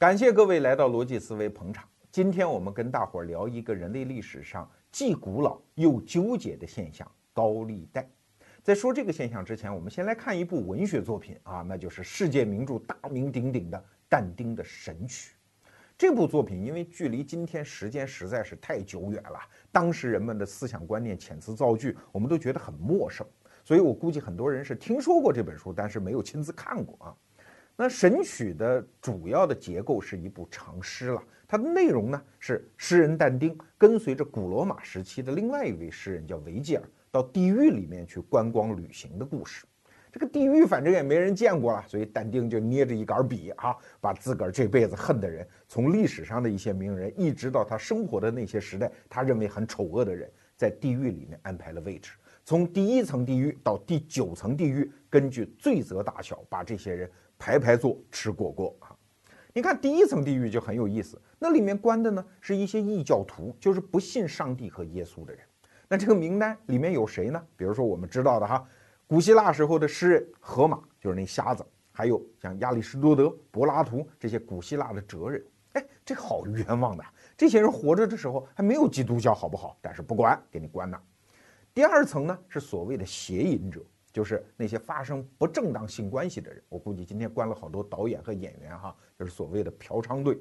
感谢各位来到逻辑思维捧场。今天我们跟大伙儿聊一个人类历史上既古老又纠结的现象——高利贷。在说这个现象之前，我们先来看一部文学作品啊，那就是世界名著、大名鼎鼎的但丁的《神曲》。这部作品因为距离今天时间实在是太久远了，当时人们的思想观念、遣词造句，我们都觉得很陌生，所以我估计很多人是听说过这本书，但是没有亲自看过啊。那《神曲》的主要的结构是一部长诗了，它的内容呢是诗人但丁跟随着古罗马时期的另外一位诗人叫维吉尔到地狱里面去观光旅行的故事。这个地狱反正也没人见过了，所以但丁就捏着一杆笔啊，把自个儿这辈子恨的人，从历史上的一些名人，一直到他生活的那些时代，他认为很丑恶的人，在地狱里面安排了位置，从第一层地狱到第九层地狱，根据罪责大小，把这些人。排排坐吃果果啊！你看第一层地狱就很有意思，那里面关的呢是一些异教徒，就是不信上帝和耶稣的人。那这个名单里面有谁呢？比如说我们知道的哈，古希腊时候的诗人荷马，就是那瞎子，还有像亚里士多德、柏拉图这些古希腊的哲人。哎，这好冤枉的，这些人活着的时候还没有基督教，好不好？但是不管，给你关那。第二层呢是所谓的邪淫者。就是那些发生不正当性关系的人，我估计今天关了好多导演和演员哈，就是所谓的嫖娼队。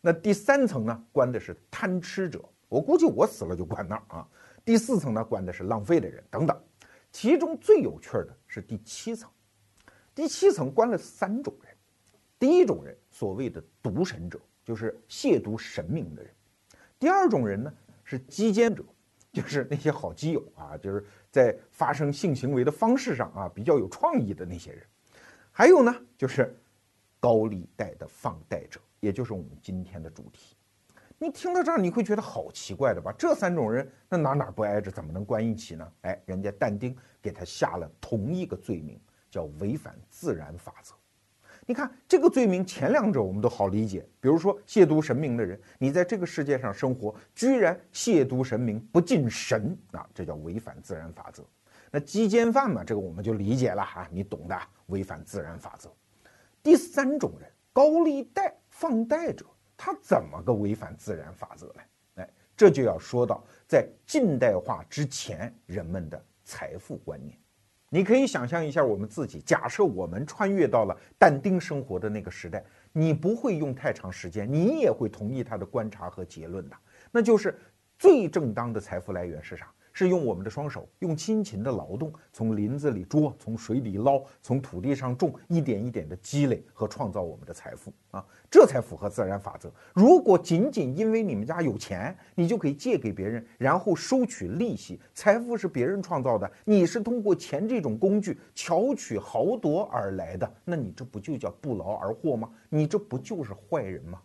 那第三层呢，关的是贪吃者，我估计我死了就关那儿啊。第四层呢，关的是浪费的人等等。其中最有趣的是第七层，第七层关了三种人。第一种人，所谓的毒神者，就是亵渎神明的人；第二种人呢，是鸡奸者。就是那些好基友啊，就是在发生性行为的方式上啊比较有创意的那些人，还有呢就是高利贷的放贷者，也就是我们今天的主题。你听到这儿你会觉得好奇怪的吧？这三种人那哪哪不挨着，怎么能关一起呢？哎，人家但丁给他下了同一个罪名，叫违反自然法则。你看这个罪名，前两者我们都好理解，比如说亵渎神明的人，你在这个世界上生活，居然亵渎神明，不敬神啊，这叫违反自然法则。那鸡奸犯嘛，这个我们就理解了哈，你懂的，违反自然法则。第三种人，高利贷放贷者，他怎么个违反自然法则呢？哎，这就要说到在近代化之前人们的财富观念。你可以想象一下我们自己，假设我们穿越到了但丁生活的那个时代，你不会用太长时间，你也会同意他的观察和结论的，那就是最正当的财富来源是啥？是用我们的双手，用辛勤的劳动，从林子里捉，从水里捞，从土地上种，一点一点的积累和创造我们的财富啊，这才符合自然法则。如果仅仅因为你们家有钱，你就可以借给别人，然后收取利息，财富是别人创造的，你是通过钱这种工具巧取豪夺而来的，那你这不就叫不劳而获吗？你这不就是坏人吗？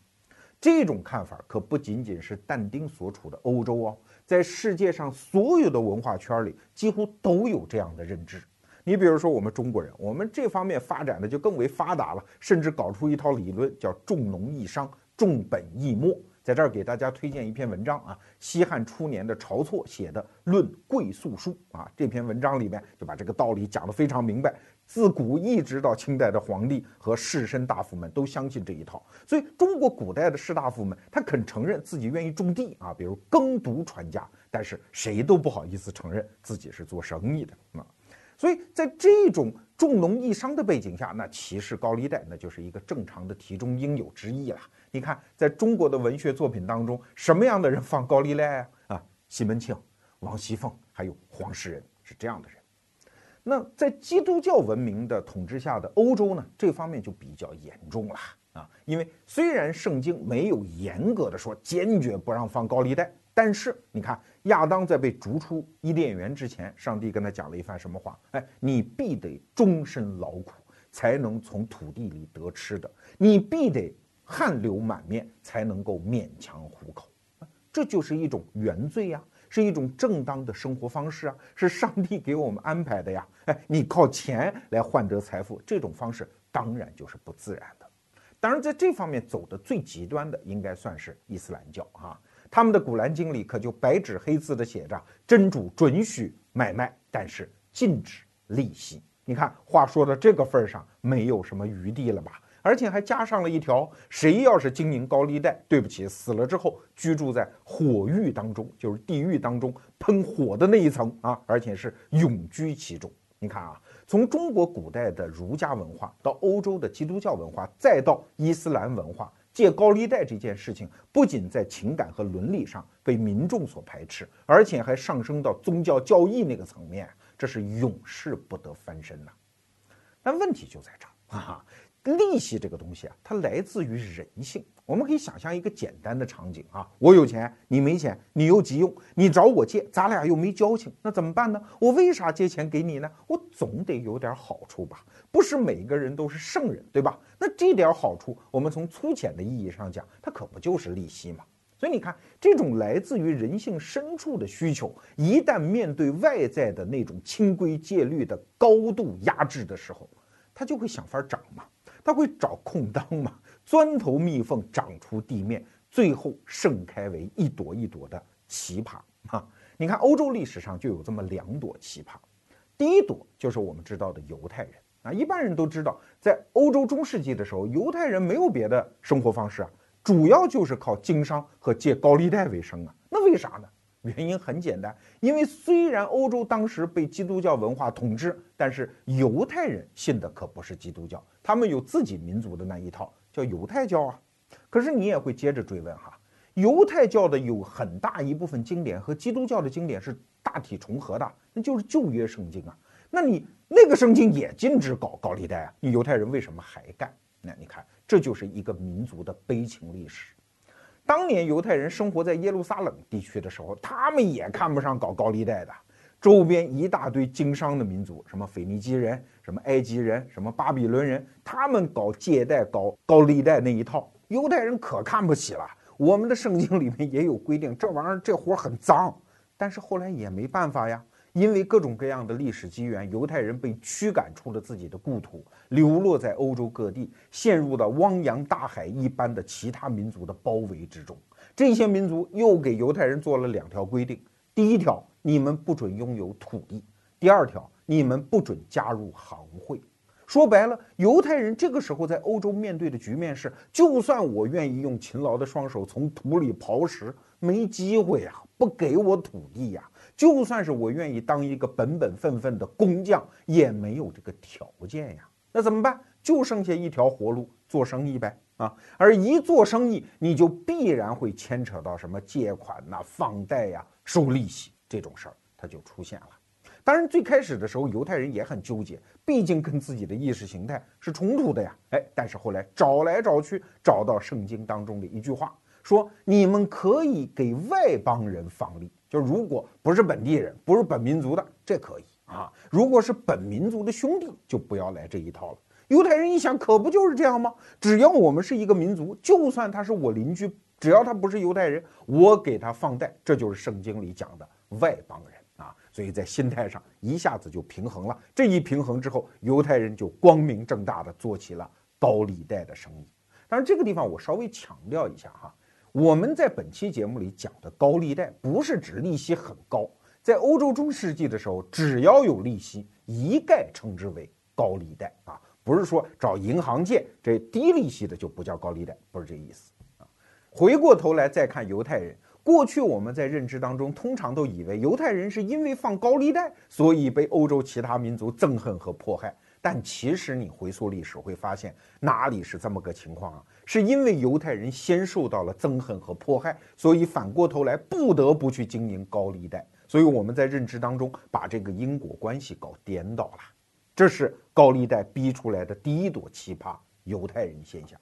这种看法可不仅仅是但丁所处的欧洲哦。在世界上所有的文化圈里，几乎都有这样的认知。你比如说，我们中国人，我们这方面发展的就更为发达了，甚至搞出一套理论，叫重农抑商、重本抑末。在这儿给大家推荐一篇文章啊，西汉初年的晁错写的《论贵粟书》啊，这篇文章里面就把这个道理讲得非常明白。自古一直到清代的皇帝和士绅大夫们都相信这一套，所以中国古代的士大夫们他肯承认自己愿意种地啊，比如耕读传家，但是谁都不好意思承认自己是做生意的啊。所以在这种重农抑商的背景下，那歧视高利贷那就是一个正常的题中应有之义了。你看，在中国的文学作品当中，什么样的人放高利贷啊？啊，西门庆、王熙凤，还有黄世仁是这样的人。那在基督教文明的统治下的欧洲呢，这方面就比较严重了啊。因为虽然圣经没有严格的说坚决不让放高利贷，但是你看亚当在被逐出伊甸园之前，上帝跟他讲了一番什么话？哎，你必得终身劳苦，才能从土地里得吃的；你必得汗流满面，才能够勉强糊口。这就是一种原罪呀。是一种正当的生活方式啊，是上帝给我们安排的呀。哎，你靠钱来换得财富，这种方式当然就是不自然的。当然，在这方面走的最极端的，应该算是伊斯兰教啊。他们的古兰经里可就白纸黑字的写着：真主准许买卖，但是禁止利息。你看，话说到这个份上，没有什么余地了吧？而且还加上了一条：谁要是经营高利贷，对不起，死了之后居住在火狱当中，就是地狱当中喷火的那一层啊，而且是永居其中。你看啊，从中国古代的儒家文化到欧洲的基督教文化，再到伊斯兰文化，借高利贷这件事情，不仅在情感和伦理上被民众所排斥，而且还上升到宗教教义那个层面，这是永世不得翻身呐。但问题就在这儿啊。利息这个东西啊，它来自于人性。我们可以想象一个简单的场景啊，我有钱，你没钱，你又急用，你找我借，咱俩又没交情，那怎么办呢？我为啥借钱给你呢？我总得有点好处吧？不是每个人都是圣人，对吧？那这点好处，我们从粗浅的意义上讲，它可不就是利息吗？所以你看，这种来自于人性深处的需求，一旦面对外在的那种清规戒律的高度压制的时候，它就会想法涨嘛。它会找空当嘛，钻头蜜缝长出地面，最后盛开为一朵一朵的奇葩啊！你看欧洲历史上就有这么两朵奇葩，第一朵就是我们知道的犹太人啊，一般人都知道，在欧洲中世纪的时候，犹太人没有别的生活方式啊，主要就是靠经商和借高利贷为生啊。那为啥呢？原因很简单，因为虽然欧洲当时被基督教文化统治，但是犹太人信的可不是基督教，他们有自己民族的那一套，叫犹太教啊。可是你也会接着追问哈，犹太教的有很大一部分经典和基督教的经典是大体重合的，那就是旧约圣经啊。那你那个圣经也禁止搞高利贷啊，你犹太人为什么还干？那你看，这就是一个民族的悲情历史。当年犹太人生活在耶路撒冷地区的时候，他们也看不上搞高利贷的。周边一大堆经商的民族，什么腓尼基人、什么埃及人、什么巴比伦人，他们搞借贷、搞高利贷那一套，犹太人可看不起了。我们的圣经里面也有规定，这玩意儿这活很脏，但是后来也没办法呀。因为各种各样的历史机缘，犹太人被驱赶出了自己的故土，流落在欧洲各地，陷入了汪洋大海一般的其他民族的包围之中。这些民族又给犹太人做了两条规定：第一条，你们不准拥有土地；第二条，你们不准加入行会。说白了，犹太人这个时候在欧洲面对的局面是：就算我愿意用勤劳的双手从土里刨食，没机会呀，不给我土地呀。就算是我愿意当一个本本分分的工匠，也没有这个条件呀。那怎么办？就剩下一条活路，做生意呗啊！而一做生意，你就必然会牵扯到什么借款呐、放贷呀、收利息这种事儿，它就出现了。当然，最开始的时候，犹太人也很纠结，毕竟跟自己的意识形态是冲突的呀。哎，但是后来找来找去，找到圣经当中的一句话，说你们可以给外邦人放利。就如果不是本地人，不是本民族的，这可以啊。如果是本民族的兄弟，就不要来这一套了。犹太人一想，可不就是这样吗？只要我们是一个民族，就算他是我邻居，只要他不是犹太人，我给他放贷，这就是圣经里讲的外邦人啊。所以在心态上一下子就平衡了。这一平衡之后，犹太人就光明正大的做起了高利贷的生意。当然，这个地方我稍微强调一下哈。我们在本期节目里讲的高利贷，不是指利息很高。在欧洲中世纪的时候，只要有利息，一概称之为高利贷啊，不是说找银行借这低利息的就不叫高利贷，不是这意思啊。回过头来再看犹太人，过去我们在认知当中通常都以为犹太人是因为放高利贷，所以被欧洲其他民族憎恨和迫害。但其实你回溯历史会发现，哪里是这么个情况啊？是因为犹太人先受到了憎恨和迫害，所以反过头来不得不去经营高利贷。所以我们在认知当中把这个因果关系搞颠倒了。这是高利贷逼出来的第一朵奇葩——犹太人现象。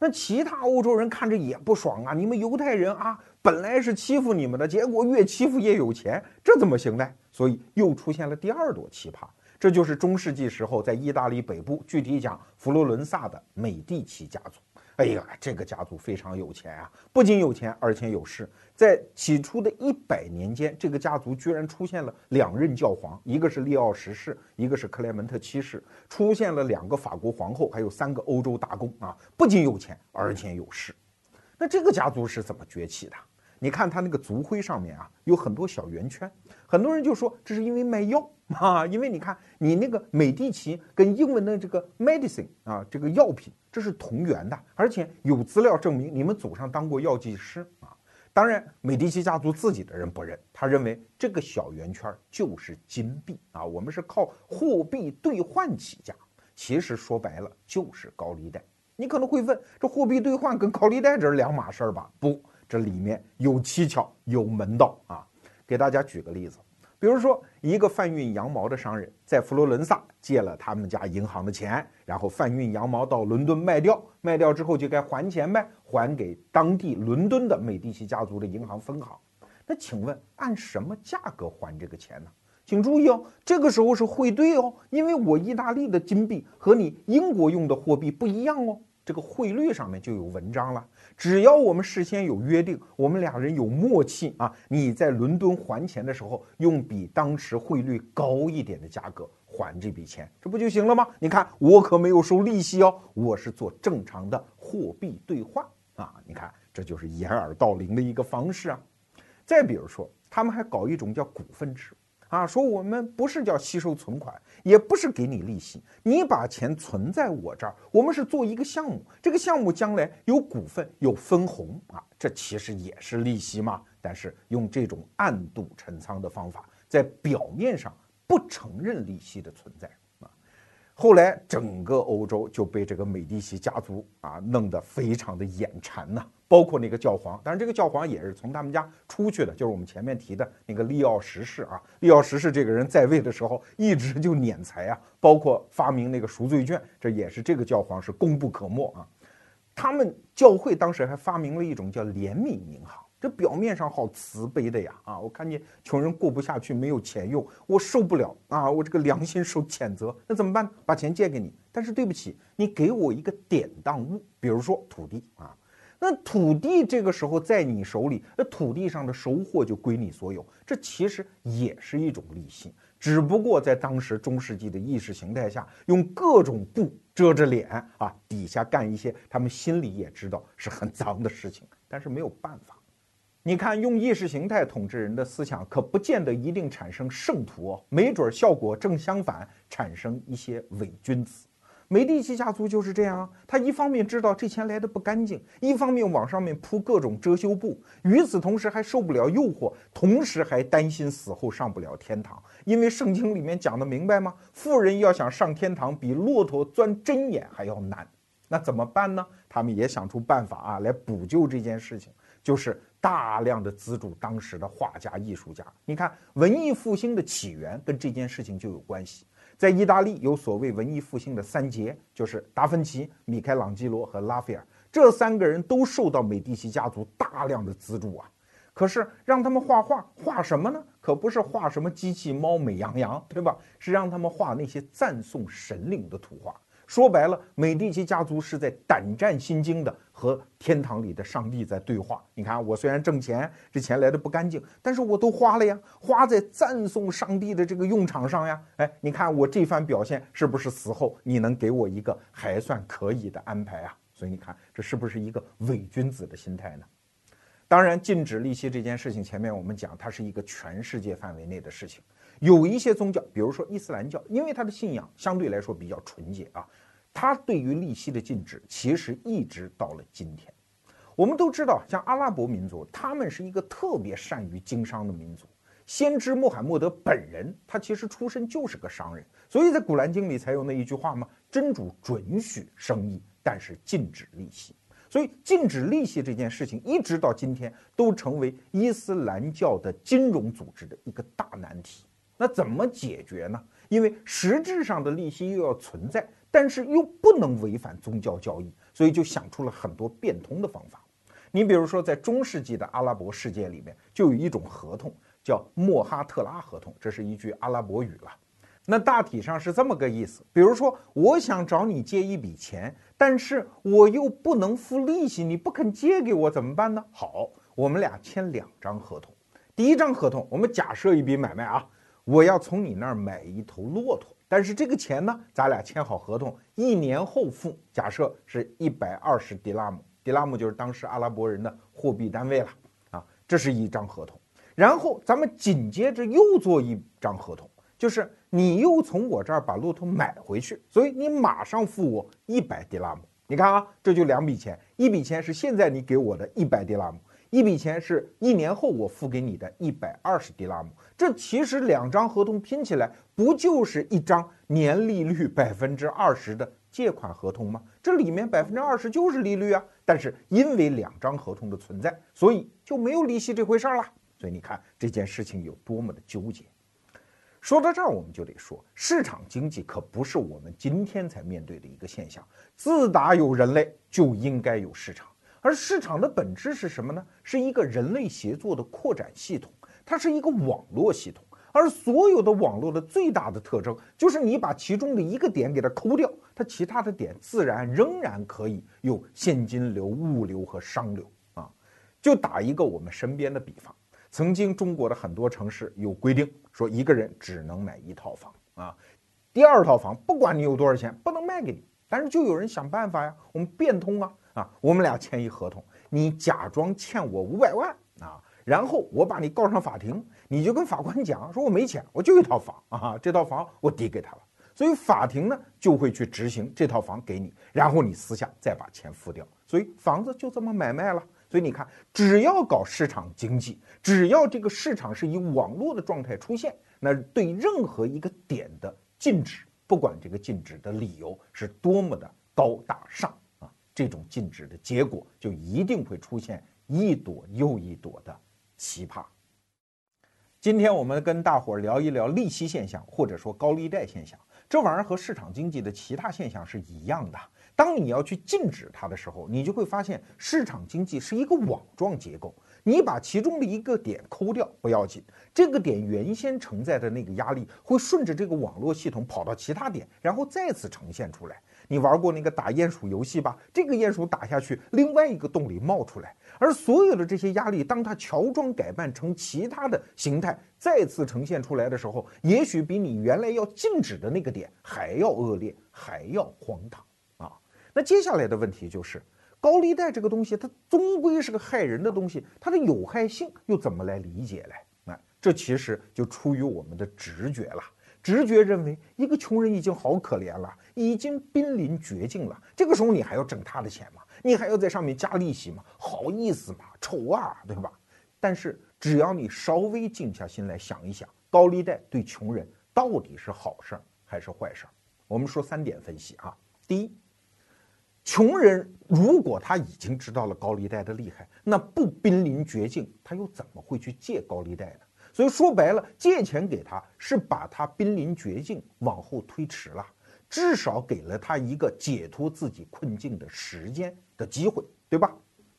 那其他欧洲人看着也不爽啊！你们犹太人啊，本来是欺负你们的，结果越欺负越有钱，这怎么行呢？所以又出现了第二朵奇葩。这就是中世纪时候在意大利北部，具体讲佛罗伦萨的美第奇家族。哎呀，这个家族非常有钱啊，不仅有钱，而且有势。在起初的一百年间，这个家族居然出现了两任教皇，一个是利奥十世，一个是克莱门特七世，出现了两个法国皇后，还有三个欧洲大公啊，不仅有钱，而且有势。那这个家族是怎么崛起的？你看他那个族徽上面啊，有很多小圆圈，很多人就说这是因为卖药啊，因为你看你那个美第奇跟英文的这个 medicine 啊，这个药品这是同源的，而且有资料证明你们祖上当过药剂师啊。当然，美第奇家族自己的人不认，他认为这个小圆圈就是金币啊，我们是靠货币兑换起家。其实说白了就是高利贷。你可能会问，这货币兑换跟高利贷这是两码事儿吧？不，这里面有蹊跷，有门道啊。给大家举个例子。比如说，一个贩运羊毛的商人，在佛罗伦萨借了他们家银行的钱，然后贩运羊毛到伦敦卖掉，卖掉之后就该还钱呗，还给当地伦敦的美第奇家族的银行分行。那请问，按什么价格还这个钱呢？请注意哦，这个时候是汇兑哦，因为我意大利的金币和你英国用的货币不一样哦。这个汇率上面就有文章了，只要我们事先有约定，我们俩人有默契啊，你在伦敦还钱的时候，用比当时汇率高一点的价格还这笔钱，这不就行了吗？你看，我可没有收利息哦，我是做正常的货币兑换啊。你看，这就是掩耳盗铃的一个方式啊。再比如说，他们还搞一种叫股份制。啊，说我们不是叫吸收存款，也不是给你利息，你把钱存在我这儿，我们是做一个项目，这个项目将来有股份有分红啊，这其实也是利息嘛，但是用这种暗度陈仓的方法，在表面上不承认利息的存在。后来整个欧洲就被这个美第奇家族啊弄得非常的眼馋呐，包括那个教皇，当然这个教皇也是从他们家出去的，就是我们前面提的那个利奥十世啊。利奥十世这个人在位的时候一直就敛财啊，包括发明那个赎罪券，这也是这个教皇是功不可没啊。他们教会当时还发明了一种叫怜悯银行。这表面上好慈悲的呀，啊，我看见穷人过不下去，没有钱用，我受不了啊，我这个良心受谴责，那怎么办？把钱借给你，但是对不起，你给我一个典当物，比如说土地啊，那土地这个时候在你手里，那土地上的收获就归你所有，这其实也是一种利息，只不过在当时中世纪的意识形态下，用各种布遮着脸啊，底下干一些他们心里也知道是很脏的事情，但是没有办法。你看，用意识形态统治人的思想，可不见得一定产生圣徒，没准效果正相反，产生一些伪君子。美第奇家族就是这样啊，他一方面知道这钱来的不干净，一方面往上面铺各种遮羞布，与此同时还受不了诱惑，同时还担心死后上不了天堂，因为圣经里面讲的明白吗？富人要想上天堂，比骆驼钻针眼还要难。那怎么办呢？他们也想出办法啊，来补救这件事情，就是。大量的资助当时的画家、艺术家。你看，文艺复兴的起源跟这件事情就有关系。在意大利有所谓文艺复兴的三杰，就是达芬奇、米开朗基罗和拉斐尔。这三个人都受到美第奇家族大量的资助啊。可是让他们画画，画什么呢？可不是画什么机器猫、美羊羊，对吧？是让他们画那些赞颂神灵的图画。说白了，美第奇家族是在胆战心惊的和天堂里的上帝在对话。你看，我虽然挣钱，这钱来的不干净，但是我都花了呀，花在赞颂上帝的这个用场上呀。哎，你看我这番表现是不是死后你能给我一个还算可以的安排啊？所以你看，这是不是一个伪君子的心态呢？当然，禁止利息这件事情，前面我们讲，它是一个全世界范围内的事情。有一些宗教，比如说伊斯兰教，因为它的信仰相对来说比较纯洁啊。他对于利息的禁止，其实一直到了今天。我们都知道，像阿拉伯民族，他们是一个特别善于经商的民族。先知穆罕默德本人，他其实出身就是个商人，所以在《古兰经》里才有那一句话嘛：“真主准许生意，但是禁止利息。”所以，禁止利息这件事情，一直到今天都成为伊斯兰教的金融组织的一个大难题。那怎么解决呢？因为实质上的利息又要存在。但是又不能违反宗教教义，所以就想出了很多变通的方法。你比如说，在中世纪的阿拉伯世界里面，就有一种合同叫莫哈特拉合同，这是一句阿拉伯语了。那大体上是这么个意思：比如说，我想找你借一笔钱，但是我又不能付利息，你不肯借给我怎么办呢？好，我们俩签两张合同。第一张合同，我们假设一笔买卖啊，我要从你那儿买一头骆驼。但是这个钱呢，咱俩签好合同，一年后付。假设是一百二十迪拉姆，迪拉姆就是当时阿拉伯人的货币单位了啊。这是一张合同，然后咱们紧接着又做一张合同，就是你又从我这儿把骆驼买回去，所以你马上付我一百迪拉姆。你看啊，这就两笔钱，一笔钱是现在你给我的一百迪拉姆，一笔钱是一年后我付给你的一百二十迪拉姆。这其实两张合同拼起来，不就是一张年利率 百分之二十的借款合同吗？这里面百分之二十就是利率啊。但是因为两张合同的存在，所以就没有利息这回事儿了。所以你看这件事情有多么的纠结。说到这儿，我们就得说，市场经济可不是我们今天才面对的一个现象。自打有人类，就应该有市场。而市场的本质是什么呢？是一个人类协作的扩展系统，它是一个网络系统。而所有的网络的最大的特征，就是你把其中的一个点给它抠掉，它其他的点自然仍然可以有现金流、物流和商流啊。就打一个我们身边的比方。曾经，中国的很多城市有规定，说一个人只能买一套房啊。第二套房，不管你有多少钱，不能卖给你。但是就有人想办法呀，我们变通啊啊，我们俩签一合同，你假装欠我五百万啊，然后我把你告上法庭，你就跟法官讲，说我没钱，我就一套房啊，这套房我抵给他了。所以法庭呢就会去执行这套房给你，然后你私下再把钱付掉，所以房子就这么买卖了。所以你看，只要搞市场经济，只要这个市场是以网络的状态出现，那对任何一个点的禁止，不管这个禁止的理由是多么的高大上，这种禁止的结果就一定会出现一朵又一朵的奇葩。今天我们跟大伙儿聊一聊利息现象，或者说高利贷现象，这玩意儿和市场经济的其他现象是一样的。当你要去禁止它的时候，你就会发现市场经济是一个网状结构。你把其中的一个点抠掉不要紧，这个点原先承载的那个压力会顺着这个网络系统跑到其他点，然后再次呈现出来。你玩过那个打鼹鼠游戏吧？这个鼹鼠打下去，另外一个洞里冒出来，而所有的这些压力，当它乔装改扮成其他的形态，再次呈现出来的时候，也许比你原来要禁止的那个点还要恶劣，还要荒唐啊。那接下来的问题就是，高利贷这个东西，它终归是个害人的东西，它的有害性又怎么来理解嘞？啊这其实就出于我们的直觉了。直觉认为，一个穷人已经好可怜了，已经濒临绝境了，这个时候你还要挣他的钱吗？你还要在上面加利息吗？好意思吗？丑啊，对吧？但是只要你稍微静下心来想一想，高利贷对穷人到底是好事儿还是坏事儿？我们说三点分析啊，第一。穷人如果他已经知道了高利贷的厉害，那不濒临绝境，他又怎么会去借高利贷呢？所以说白了，借钱给他是把他濒临绝境往后推迟了，至少给了他一个解脱自己困境的时间的机会，对吧？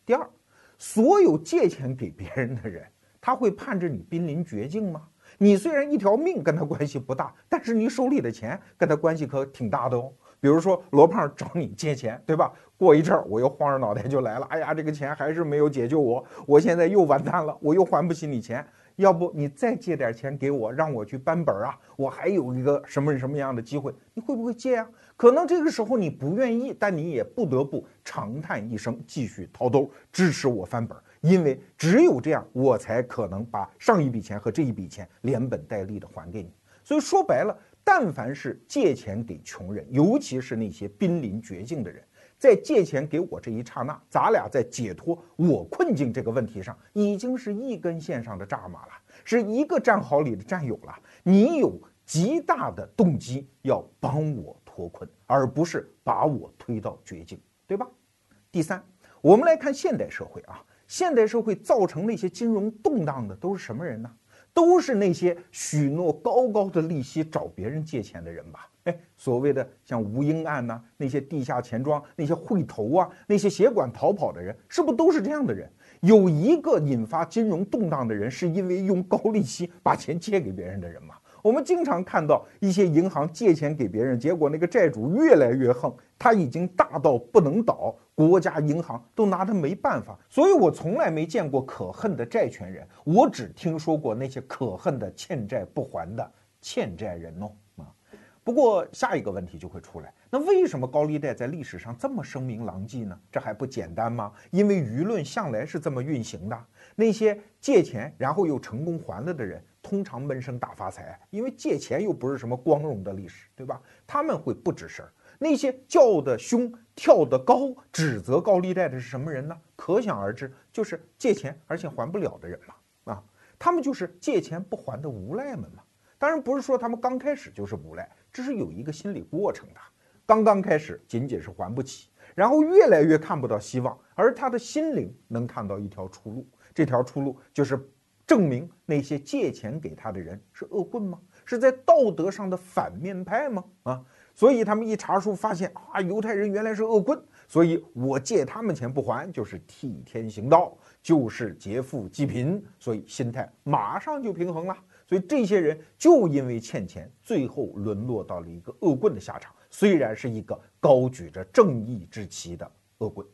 第二，所有借钱给别人的人，他会盼着你濒临绝境吗？你虽然一条命跟他关系不大，但是你手里的钱跟他关系可挺大的哦。比如说罗胖找你借钱，对吧？过一阵儿我又晃着脑袋就来了，哎呀，这个钱还是没有解救我，我现在又完蛋了，我又还不起你钱，要不你再借点钱给我，让我去搬本儿啊？我还有一个什么什么样的机会？你会不会借啊？可能这个时候你不愿意，但你也不得不长叹一声，继续掏兜支持我翻本儿，因为只有这样，我才可能把上一笔钱和这一笔钱连本带利的还给你。所以说白了。但凡是借钱给穷人，尤其是那些濒临绝境的人，在借钱给我这一刹那，咱俩在解脱我困境这个问题上，已经是一根线上的蚱蜢了，是一个战壕里的战友了。你有极大的动机要帮我脱困，而不是把我推到绝境，对吧？第三，我们来看现代社会啊，现代社会造成那些金融动荡的都是什么人呢？都是那些许诺高高的利息找别人借钱的人吧？哎，所谓的像吴英案呐，那些地下钱庄、那些会头啊，那些协管逃跑的人，是不都是这样的人？有一个引发金融动荡的人，是因为用高利息把钱借给别人的人吗？我们经常看到一些银行借钱给别人，结果那个债主越来越横，他已经大到不能倒，国家银行都拿他没办法。所以我从来没见过可恨的债权人，我只听说过那些可恨的欠债不还的欠债人哦。啊，不过下一个问题就会出来，那为什么高利贷在历史上这么声名狼藉呢？这还不简单吗？因为舆论向来是这么运行的，那些借钱然后又成功还了的人。通常闷声大发财，因为借钱又不是什么光荣的历史，对吧？他们会不吱声。那些叫的凶、跳得高、指责高利贷的是什么人呢？可想而知，就是借钱而且还不了的人嘛。啊，他们就是借钱不还的无赖们嘛。当然不是说他们刚开始就是无赖，这是有一个心理过程的。刚刚开始仅仅是还不起，然后越来越看不到希望，而他的心灵能看到一条出路。这条出路就是证明那些借钱给他的人是恶棍吗？是在道德上的反面派吗？啊，所以他们一查书发现啊，犹太人原来是恶棍，所以我借他们钱不还就是替天行道，就是劫富济贫，所以心态马上就平衡了。所以这些人就因为欠钱，最后沦落到了一个恶棍的下场，虽然是一个高举着正义之旗的恶棍。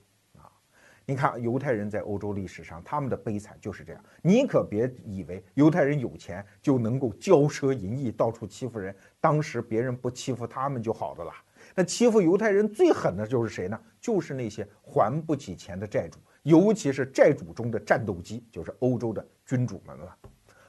你看，犹太人在欧洲历史上，他们的悲惨就是这样。你可别以为犹太人有钱就能够骄奢淫逸，到处欺负人。当时别人不欺负他们就好的了。那欺负犹太人最狠的就是谁呢？就是那些还不起钱的债主，尤其是债主中的战斗机，就是欧洲的君主们了。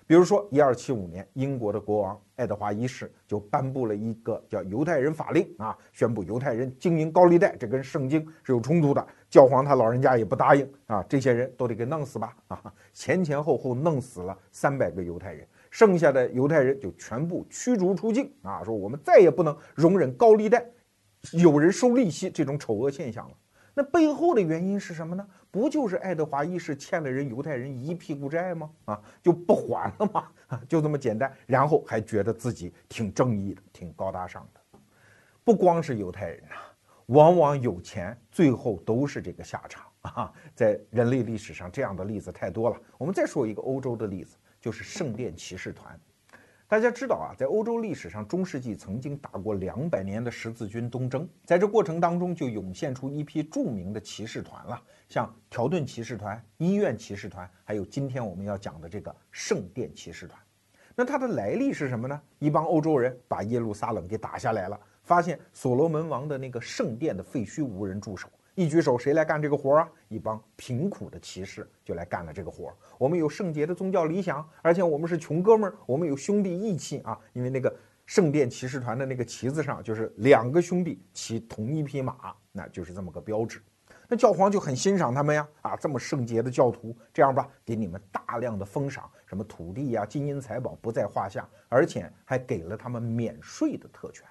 比如说，一二七五年，英国的国王爱德华一世就颁布了一个叫《犹太人法令》啊，宣布犹太人经营高利贷，这跟圣经是有冲突的。教皇他老人家也不答应啊，这些人都得给弄死吧啊！前前后后弄死了三百个犹太人，剩下的犹太人就全部驱逐出境啊，说我们再也不能容忍高利贷、有人收利息这种丑恶现象了。那背后的原因是什么呢？不就是爱德华一世欠了人犹太人一屁股债吗？啊，就不还了吗？啊，就这么简单。然后还觉得自己挺正义的，挺高大上的。不光是犹太人呐，往往有钱最后都是这个下场 啊。在人类历史上，这样的例子太多了。我们再说一个欧洲的例子，就是圣殿骑士团。大家知道啊，在欧洲历史上，中世纪曾经打过两百年的十字军东征，在这过程当中就涌现出一批著名的骑士团了，像条顿骑士团、医院骑士团，还有今天我们要讲的这个圣殿骑士团。那它的来历是什么呢？一帮欧洲人把耶路撒冷给打下来了，发现所罗门王的那个圣殿的废墟无人驻守。一举手，谁来干这个活儿啊？一帮贫苦的骑士就来干了这个活儿。我们有圣洁的宗教理想，而且我们是穷哥们儿，我们有兄弟义气啊！因为那个圣殿骑士团的那个旗子上就是两个兄弟骑同一匹马，那就是这么个标志。那教皇就很欣赏他们呀，啊，这么圣洁的教徒，这样吧，给你们大量的封赏，什么土地呀、金银财宝不在话下，而且还给了他们免税的特权。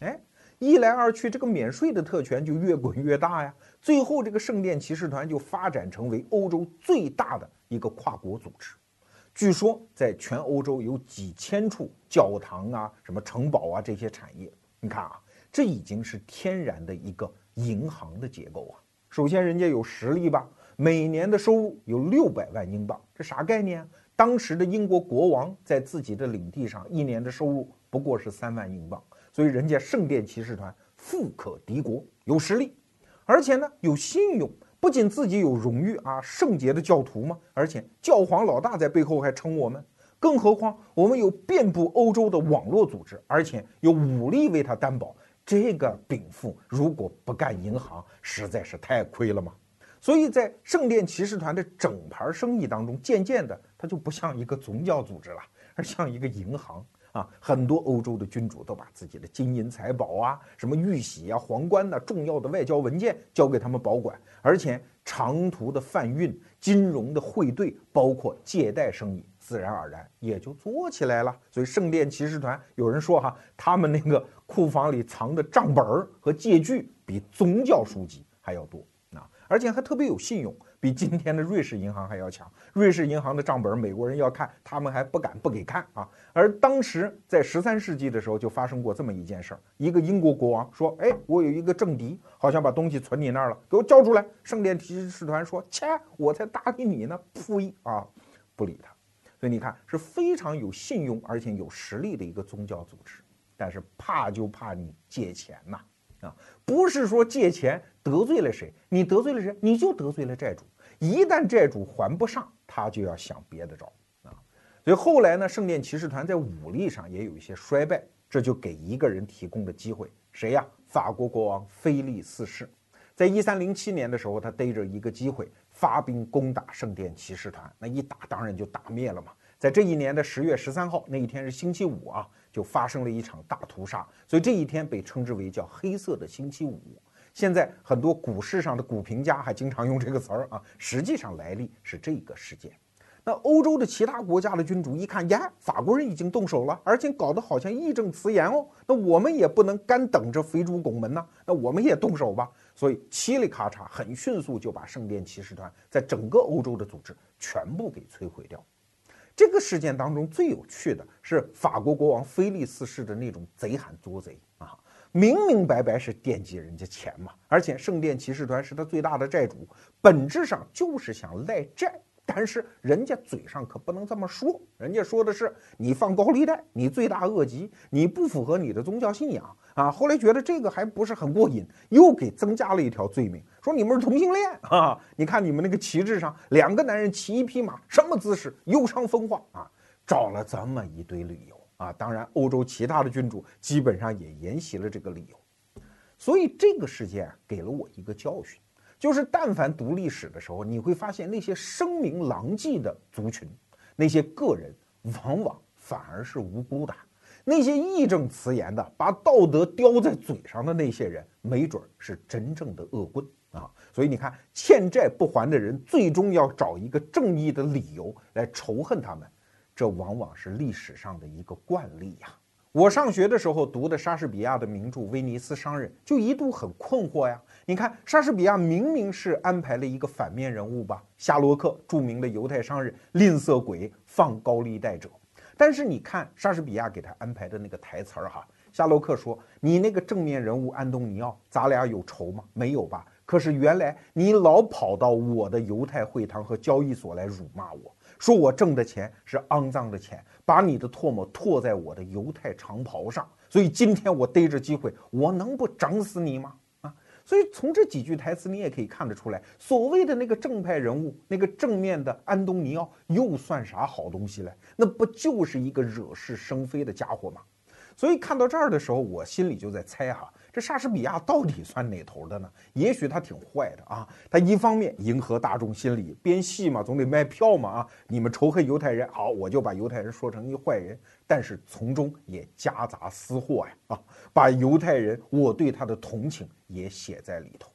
哎。一来二去，这个免税的特权就越滚越大呀。最后，这个圣殿骑士团就发展成为欧洲最大的一个跨国组织。据说，在全欧洲有几千处教堂啊、什么城堡啊这些产业。你看啊，这已经是天然的一个银行的结构啊。首先，人家有实力吧，每年的收入有六百万英镑，这啥概念？当时的英国国王在自己的领地上一年的收入不过是三万英镑。所以人家圣殿骑士团富可敌国，有实力，而且呢有信用，不仅自己有荣誉啊，圣洁的教徒嘛，而且教皇老大在背后还撑我们，更何况我们有遍布欧洲的网络组织，而且有武力为他担保。这个禀赋如果不干银行，实在是太亏了嘛。所以在圣殿骑士团的整盘生意当中，渐渐的它就不像一个宗教组织了，而像一个银行。啊，很多欧洲的君主都把自己的金银财宝啊、什么玉玺啊、皇冠呐、重要的外交文件交给他们保管，而且长途的贩运、金融的汇兑，包括借贷生意，自然而然也就做起来了。所以圣殿骑士团有人说哈，他们那个库房里藏的账本儿和借据比宗教书籍还要多啊，而且还特别有信用。比今天的瑞士银行还要强。瑞士银行的账本，美国人要看，他们还不敢不给看啊。而当时在十三世纪的时候，就发生过这么一件事儿：一个英国国王说：“哎，我有一个政敌，好像把东西存你那儿了，给我交出来。”圣殿骑士团说：“切，我才搭理你呢，呸啊，不理他。”所以你看，是非常有信用而且有实力的一个宗教组织。但是怕就怕你借钱呐。啊，不是说借钱得罪了谁，你得罪了谁，你就得罪了债主。一旦债主还不上，他就要想别的招啊。所以后来呢，圣殿骑士团在武力上也有一些衰败，这就给一个人提供了机会，谁呀？法国国王菲利四世，在一三零七年的时候，他逮着一个机会发兵攻打圣殿骑士团，那一打当然就打灭了嘛。在这一年的十月十三号那一天是星期五啊。就发生了一场大屠杀，所以这一天被称之为叫黑色的星期五。现在很多股市上的股评家还经常用这个词儿啊，实际上来历是这个事件。那欧洲的其他国家的君主一看，呀，法国人已经动手了，而且搞得好像义正辞严哦，那我们也不能干等着肥猪拱门呐，那我们也动手吧。所以嘁里咔嚓，很迅速就把圣殿骑士团在整个欧洲的组织全部给摧毁掉。这个事件当中最有趣的是法国国王菲利四世的那种贼喊捉贼啊，明明白白是惦记人家钱嘛，而且圣殿骑士团是他最大的债主，本质上就是想赖债。但是人家嘴上可不能这么说，人家说的是你放高利贷，你罪大恶极，你不符合你的宗教信仰啊。后来觉得这个还不是很过瘾，又给增加了一条罪名，说你们是同性恋 啊。你看你们那个旗帜上两个男人骑一匹马，什么姿势？忧伤风化啊，找了这么一堆理由啊。当然，欧洲其他的君主基本上也沿袭了这个理由，所以这个事件给了我一个教训。就是但凡读历史的时候，你会发现那些声名狼藉的族群，那些个人往往反而是无辜的；那些义正辞严的把道德叼在嘴上的那些人，没准是真正的恶棍啊！所以你看，欠债不还的人，最终要找一个正义的理由来仇恨他们，这往往是历史上的一个惯例呀。我上学的时候读的莎士比亚的名著《威尼斯商人》，就一度很困惑呀。你看，莎士比亚明明是安排了一个反面人物吧，夏洛克，著名的犹太商人，吝啬鬼，放高利贷者。但是你看莎士比亚给他安排的那个台词儿哈，夏洛克说：“你那个正面人物安东尼奥，咱俩有仇吗？没有吧？可是原来你老跑到我的犹太会堂和交易所来辱骂我。”说我挣的钱是肮脏的钱，把你的唾沫唾在我的犹太长袍上，所以今天我逮着机会，我能不整死你吗？啊！所以从这几句台词，你也可以看得出来，所谓的那个正派人物，那个正面的安东尼奥，又算啥好东西嘞？那不就是一个惹是生非的家伙吗？所以看到这儿的时候，我心里就在猜哈。这莎士比亚到底算哪头的呢？也许他挺坏的啊！他一方面迎合大众心理，编戏嘛，总得卖票嘛啊！你们仇恨犹太人，好，我就把犹太人说成一坏人，但是从中也夹杂私货呀啊！把犹太人我对他的同情也写在里头。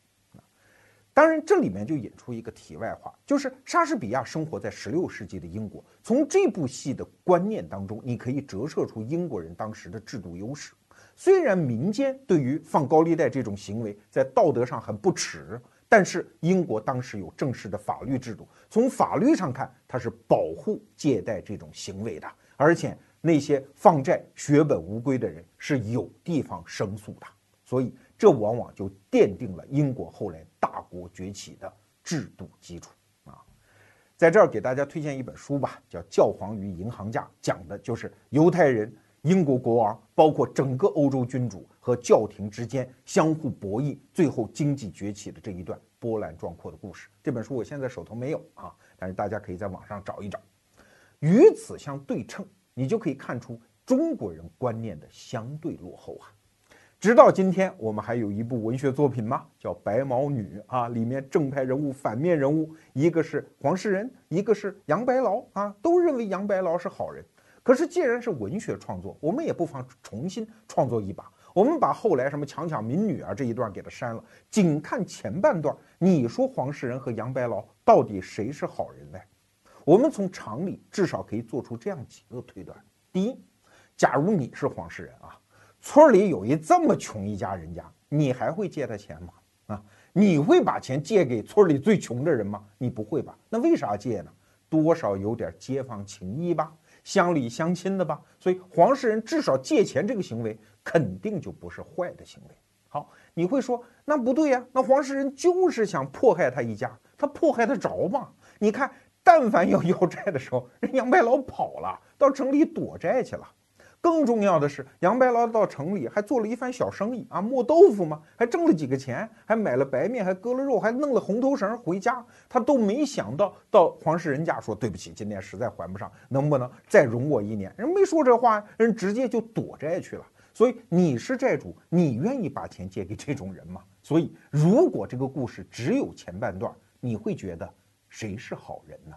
当然，这里面就引出一个题外话，就是莎士比亚生活在十六世纪的英国，从这部戏的观念当中，你可以折射出英国人当时的制度优势。虽然民间对于放高利贷这种行为在道德上很不耻，但是英国当时有正式的法律制度，从法律上看，它是保护借贷这种行为的，而且那些放债血本无归的人是有地方申诉的，所以这往往就奠定了英国后来大国崛起的制度基础啊。在这儿给大家推荐一本书吧，叫《教皇与银行家》，讲的就是犹太人。英国国王，包括整个欧洲君主和教廷之间相互博弈，最后经济崛起的这一段波澜壮阔的故事。这本书我现在手头没有啊，但是大家可以在网上找一找。与此相对称，你就可以看出中国人观念的相对落后啊。直到今天，我们还有一部文学作品吗？叫《白毛女》啊，里面正派人物、反面人物，一个是黄世仁，一个是杨白劳啊，都认为杨白劳是好人。可是，既然是文学创作，我们也不妨重新创作一把。我们把后来什么强抢民女啊这一段给它删了，仅看前半段。你说黄世仁和杨白劳到底谁是好人呢？我们从常理至少可以做出这样几个推断：第一，假如你是黄世仁啊，村里有一这么穷一家人家，你还会借他钱吗？啊，你会把钱借给村里最穷的人吗？你不会吧？那为啥借呢？多少有点街坊情谊吧。乡里乡亲的吧，所以黄世仁至少借钱这个行为肯定就不是坏的行为。好，你会说那不对呀？那黄世仁就是想迫害他一家，他迫害得着吗？你看，但凡要 要债的时候，人杨白劳跑了，到城里躲债去了。更重要的是，杨白劳到城里还做了一番小生意啊，磨豆腐嘛，还挣了几个钱，还买了白面，还割了肉，还弄了红头绳回家。他都没想到到黄世仁家说对不起，今年实在还不上，能不能再容我一年？人没说这话，人直接就躲债去了。所以你是债主，你愿意把钱借给这种人吗？所以如果这个故事只有前半段，你会觉得谁是好人呢？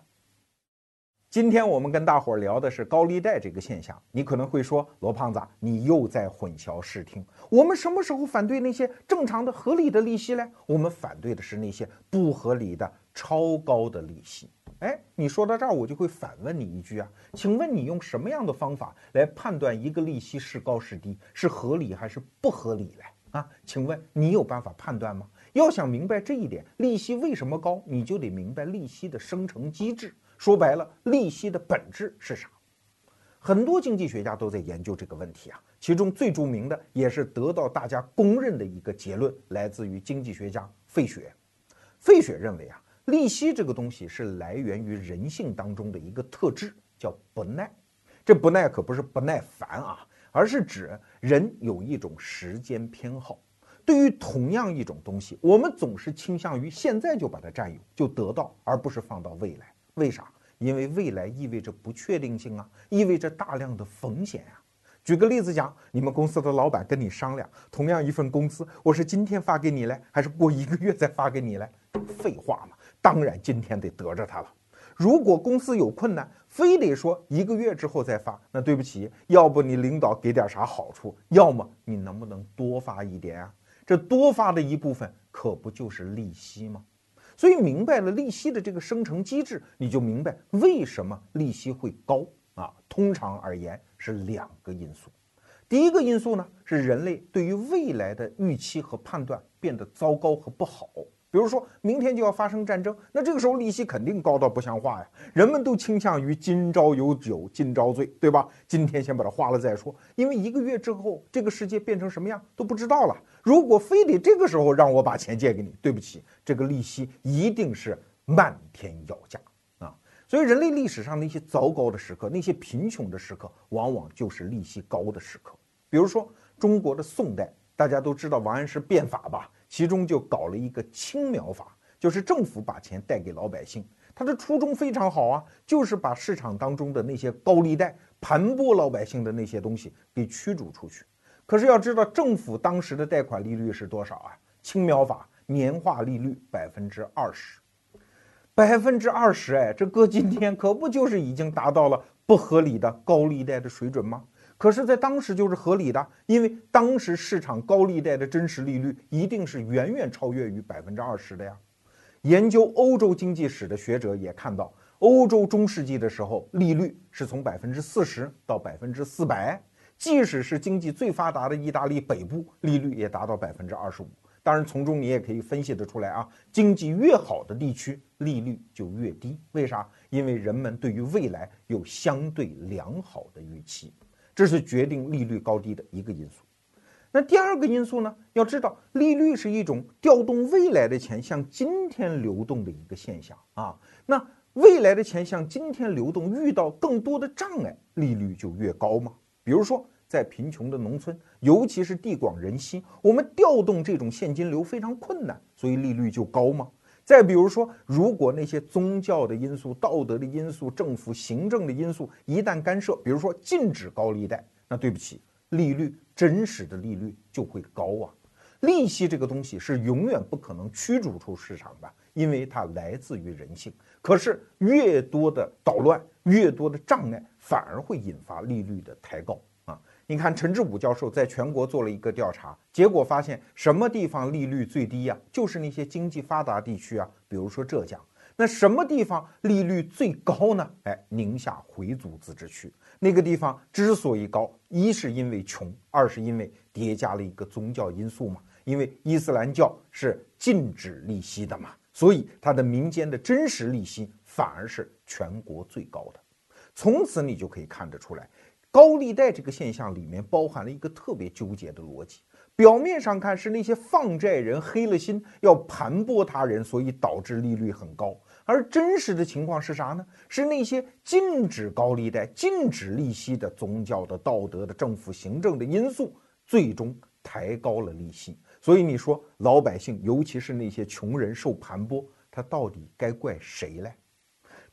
今天我们跟大伙儿聊的是高利贷这个现象。你可能会说，罗胖子，你又在混淆视听。我们什么时候反对那些正常的、合理的利息呢？我们反对的是那些不合理的、超高的利息。哎，你说到这儿，我就会反问你一句啊，请问你用什么样的方法来判断一个利息是高是低，是合理还是不合理嘞？啊，请问你有办法判断吗？要想明白这一点，利息为什么高，你就得明白利息的生成机制。说白了，利息的本质是啥？很多经济学家都在研究这个问题啊。其中最著名的，也是得到大家公认的一个结论，来自于经济学家费雪。费雪认为啊，利息这个东西是来源于人性当中的一个特质，叫不耐。这不耐可不是不耐烦啊，而是指人有一种时间偏好。对于同样一种东西，我们总是倾向于现在就把它占有，就得到，而不是放到未来。为啥？因为未来意味着不确定性啊，意味着大量的风险啊。举个例子讲，你们公司的老板跟你商量，同样一份工资，我是今天发给你嘞，还是过一个月再发给你嘞？废话嘛，当然今天得得着他了。如果公司有困难，非得说一个月之后再发，那对不起，要不你领导给点啥好处，要么你能不能多发一点啊？这多发的一部分，可不就是利息吗？所以明白了利息的这个生成机制，你就明白为什么利息会高啊。通常而言是两个因素，第一个因素呢是人类对于未来的预期和判断变得糟糕和不好。比如说明天就要发生战争，那这个时候利息肯定高到不像话呀。人们都倾向于今朝有酒今朝醉，对吧？今天先把它花了再说，因为一个月之后这个世界变成什么样都不知道了。如果非得这个时候让我把钱借给你，对不起，这个利息一定是漫天要价啊！所以人类历史上那些糟糕的时刻，那些贫穷的时刻，往往就是利息高的时刻。比如说中国的宋代，大家都知道王安石变法吧？其中就搞了一个青苗法，就是政府把钱贷给老百姓，他的初衷非常好啊，就是把市场当中的那些高利贷盘剥老百姓的那些东西给驱逐出去。可是要知道，政府当时的贷款利率是多少啊？青苗法年化利率百分之二十，百分之二十，哎，这搁今天可不就是已经达到了不合理的高利贷的水准吗？可是，在当时就是合理的，因为当时市场高利贷的真实利率一定是远远超越于百分之二十的呀。研究欧洲经济史的学者也看到，欧洲中世纪的时候，利率是从百分之四十到百分之四百，即使是经济最发达的意大利北部，利率也达到百分之二十五。当然，从中你也可以分析得出来啊，经济越好的地区，利率就越低。为啥？因为人们对于未来有相对良好的预期。这是决定利率高低的一个因素。那第二个因素呢？要知道，利率是一种调动未来的钱向今天流动的一个现象啊。那未来的钱向今天流动，遇到更多的障碍，利率就越高吗？比如说，在贫穷的农村，尤其是地广人稀，我们调动这种现金流非常困难，所以利率就高吗？再比如说，如果那些宗教的因素、道德的因素、政府行政的因素一旦干涉，比如说禁止高利贷，那对不起，利率真实的利率就会高啊。利息这个东西是永远不可能驱逐出市场的，因为它来自于人性。可是越多的捣乱，越多的障碍，反而会引发利率的抬高。你看，陈志武教授在全国做了一个调查，结果发现什么地方利率最低呀？就是那些经济发达地区啊，比如说浙江。那什么地方利率最高呢？哎，宁夏回族自治区那个地方之所以高，一是因为穷，二是因为叠加了一个宗教因素嘛。因为伊斯兰教是禁止利息的嘛，所以它的民间的真实利息反而是全国最高的。从此你就可以看得出来。高利贷这个现象里面包含了一个特别纠结的逻辑。表面上看是那些放债人黑了心要盘剥他人，所以导致利率很高。而真实的情况是啥呢？是那些禁止高利贷、禁止利息的宗教的、道德的、政府行政的因素，最终抬高了利息。所以你说老百姓，尤其是那些穷人受盘剥，他到底该怪谁嘞？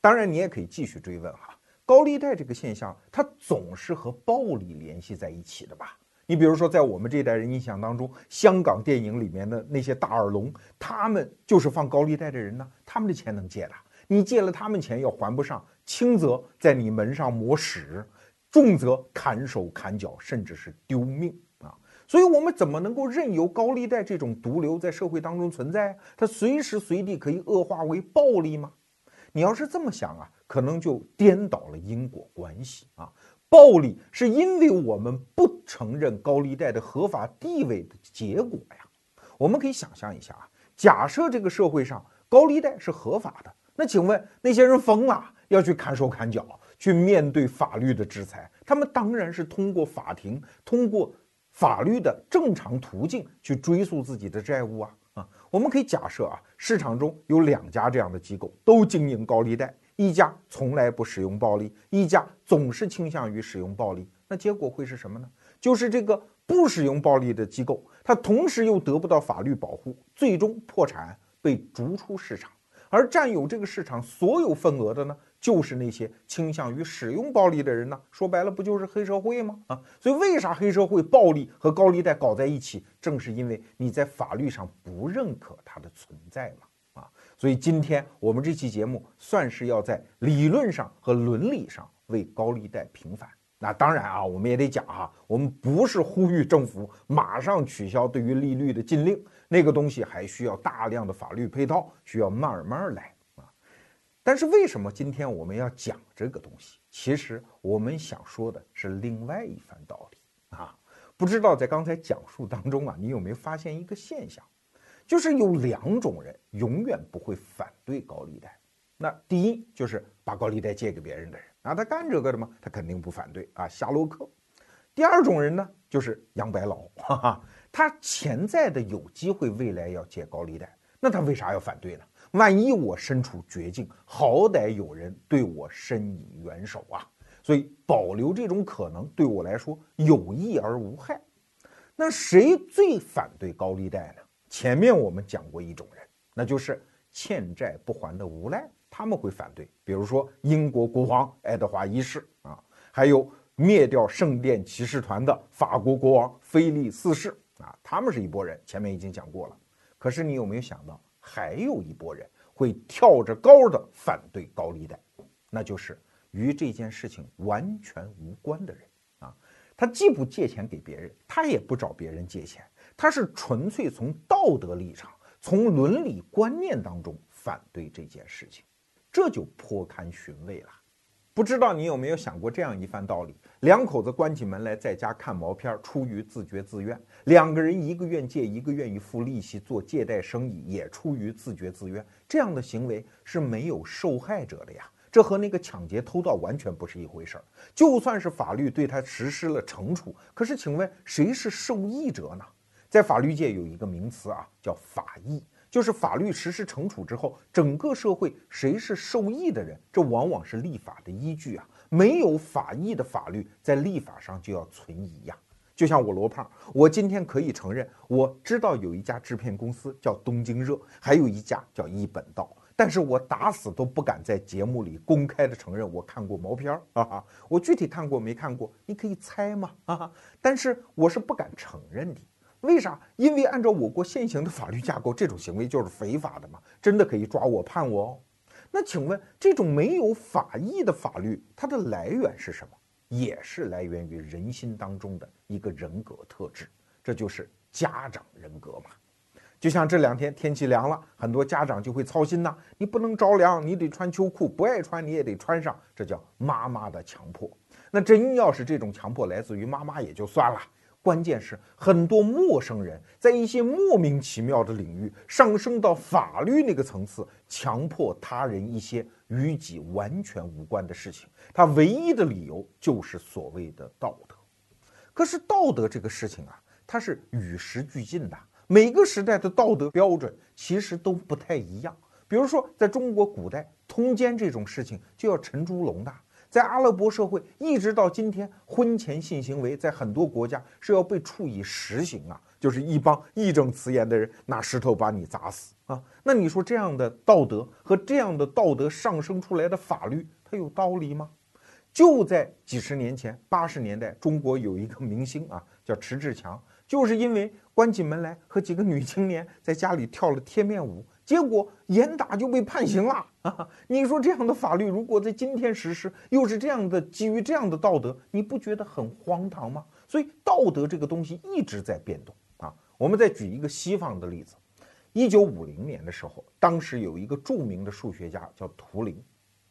当然，你也可以继续追问哈。高利贷这个现象，它总是和暴力联系在一起的吧？你比如说，在我们这一代人印象当中，香港电影里面的那些大耳聋，他们就是放高利贷的人呢，他们的钱能借的。你借了他们钱要还不上，轻则在你门上抹屎，重则砍手砍脚，甚至是丢命啊！所以，我们怎么能够任由高利贷这种毒瘤在社会当中存在？它随时随地可以恶化为暴利吗？你要是这么想啊，可能就颠倒了因果关系啊！暴力是因为我们不承认高利贷的合法地位的结果呀。我们可以想象一下啊，假设这个社会上高利贷是合法的，那请问那些人疯了，要去砍手砍脚，去面对法律的制裁，他们当然是通过法庭，通过法律的正常途径去追溯自己的债务啊！我们可以假设啊，市场中有两家这样的机构都经营高利贷，一家从来不使用暴力，一家总是倾向于使用暴力，那结果会是什么呢？就是这个不使用暴力的机构，它同时又得不到法律保护，最终破产，被逐出市场。而占有这个市场所有份额的呢，就是那些倾向于使用暴力的人呢。说白了，不就是黑社会吗？啊，所以为啥黑社会暴力和高利贷搞在一起？正是因为你在法律上不认可它的存在嘛。啊，所以今天我们这期节目算是要在理论上和伦理上为高利贷平反。那当然啊，我们也得讲哈，我们不是呼吁政府马上取消对于利率的禁令，那个东西还需要大量的法律配套，需要慢慢来。但是为什么今天我们要讲这个东西？其实我们想说的是另外一番道理啊。不知道在刚才讲述当中啊，你有没有发现一个现象，就是有两种人永远不会反对高利贷。那第一就是把高利贷借给别人的人。啊，他干这个的吗？他肯定不反对啊。夏洛克，第二种人呢，就是杨白劳，哈哈，他潜在的有机会未来要借高利贷，那他为啥要反对呢？万一我身处绝境，好歹有人对我伸以援手啊。所以保留这种可能对我来说有益而无害。那谁最反对高利贷呢？前面我们讲过一种人，那就是欠债不还的无赖。他们会反对，比如说英国国王爱德华一世啊，还有灭掉圣殿骑士团的法国国王菲利四世啊，他们是一拨人，前面已经讲过了。可是你有没有想到，还有一拨人会跳着高的反对高利贷，那就是与这件事情完全无关的人啊，他既不借钱给别人，他也不找别人借钱，他是纯粹从道德立场、从伦理观念当中反对这件事情。这就颇堪寻味了，不知道你有没有想过这样一番道理：两口子关起门来在家看毛片，出于自觉自愿；两个人一个愿借，一个愿意付利息做借贷生意，也出于自觉自愿。这样的行为是没有受害者的呀，这和那个抢劫偷盗完全不是一回事儿。就算是法律对他实施了惩处，可是请问谁是受益者呢？在法律界有一个名词啊，叫法益。就是法律实施惩处之后，整个社会谁是受益的人，这往往是立法的依据啊。没有法益的法律，在立法上就要存疑呀。就像我罗胖，我今天可以承认，我知道有一家制片公司叫东京热，还有一家叫一本道，但是我打死都不敢在节目里公开的承认我看过毛片儿啊。我具体看过没看过，你可以猜嘛啊。但是我是不敢承认的。为啥？因为按照我国现行的法律架构，这种行为就是非法的嘛，真的可以抓我判我哦。那请问，这种没有法益的法律，它的来源是什么？也是来源于人心当中的一个人格特质，这就是家长人格嘛。就像这两天天气凉了，很多家长就会操心呐，你不能着凉，你得穿秋裤，不爱穿你也得穿上，这叫妈妈的强迫。那真要是这种强迫来自于妈妈也就算了。关键是很多陌生人在一些莫名其妙的领域上升到法律那个层次，强迫他人一些与己完全无关的事情。他唯一的理由就是所谓的道德。可是道德这个事情啊，它是与时俱进的，每个时代的道德标准其实都不太一样。比如说，在中国古代，通奸这种事情就要沉猪笼的。在阿拉伯社会，一直到今天，婚前性行为在很多国家是要被处以实刑啊，就是一帮义正辞严的人拿石头把你砸死啊。那你说这样的道德和这样的道德上升出来的法律，它有道理吗？就在几十年前，八十年代，中国有一个明星啊，叫迟志强，就是因为关起门来和几个女青年在家里跳了贴面舞。结果严打就被判刑了啊！你说这样的法律如果在今天实施，又是这样的基于这样的道德，你不觉得很荒唐吗？所以道德这个东西一直在变动啊。我们再举一个西方的例子，一九五零年的时候，当时有一个著名的数学家叫图灵，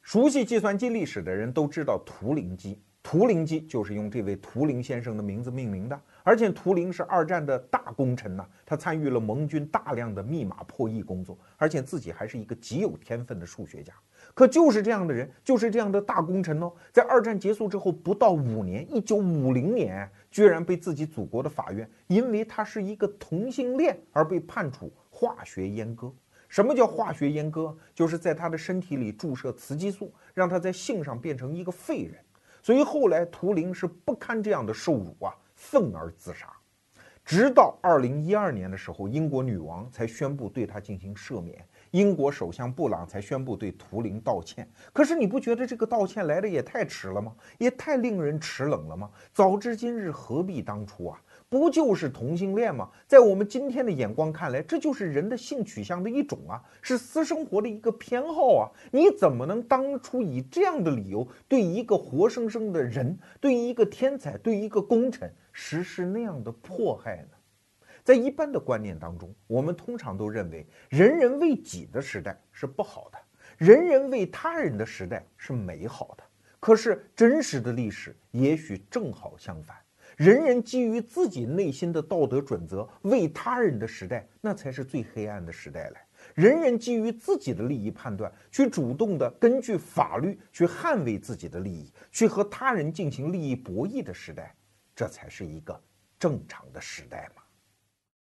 熟悉计算机历史的人都知道图灵机。图灵机就是用这位图灵先生的名字命名的，而且图灵是二战的大功臣呐，他参与了盟军大量的密码破译工作，而且自己还是一个极有天分的数学家。可就是这样的人，就是这样的大功臣哦，在二战结束之后不到五年，一九五零年，居然被自己祖国的法院因为他是一个同性恋而被判处化学阉割。什么叫化学阉割？就是在他的身体里注射雌激素，让他在性上变成一个废人。所以后来图灵是不堪这样的受辱啊，愤而自杀。直到二零一二年的时候，英国女王才宣布对他进行赦免，英国首相布朗才宣布对图灵道歉。可是你不觉得这个道歉来的也太迟了吗？也太令人齿冷了吗？早知今日，何必当初啊！不就是同性恋吗？在我们今天的眼光看来，这就是人的性取向的一种啊，是私生活的一个偏好啊。你怎么能当初以这样的理由对一个活生生的人，对一个天才，对一个功臣实施那样的迫害呢？在一般的观念当中，我们通常都认为人人为己的时代是不好的，人人为他人的时代是美好的。可是真实的历史也许正好相反。人人基于自己内心的道德准则为他人的时代，那才是最黑暗的时代来。人人基于自己的利益判断，去主动的根据法律去捍卫自己的利益，去和他人进行利益博弈的时代，这才是一个正常的时代嘛。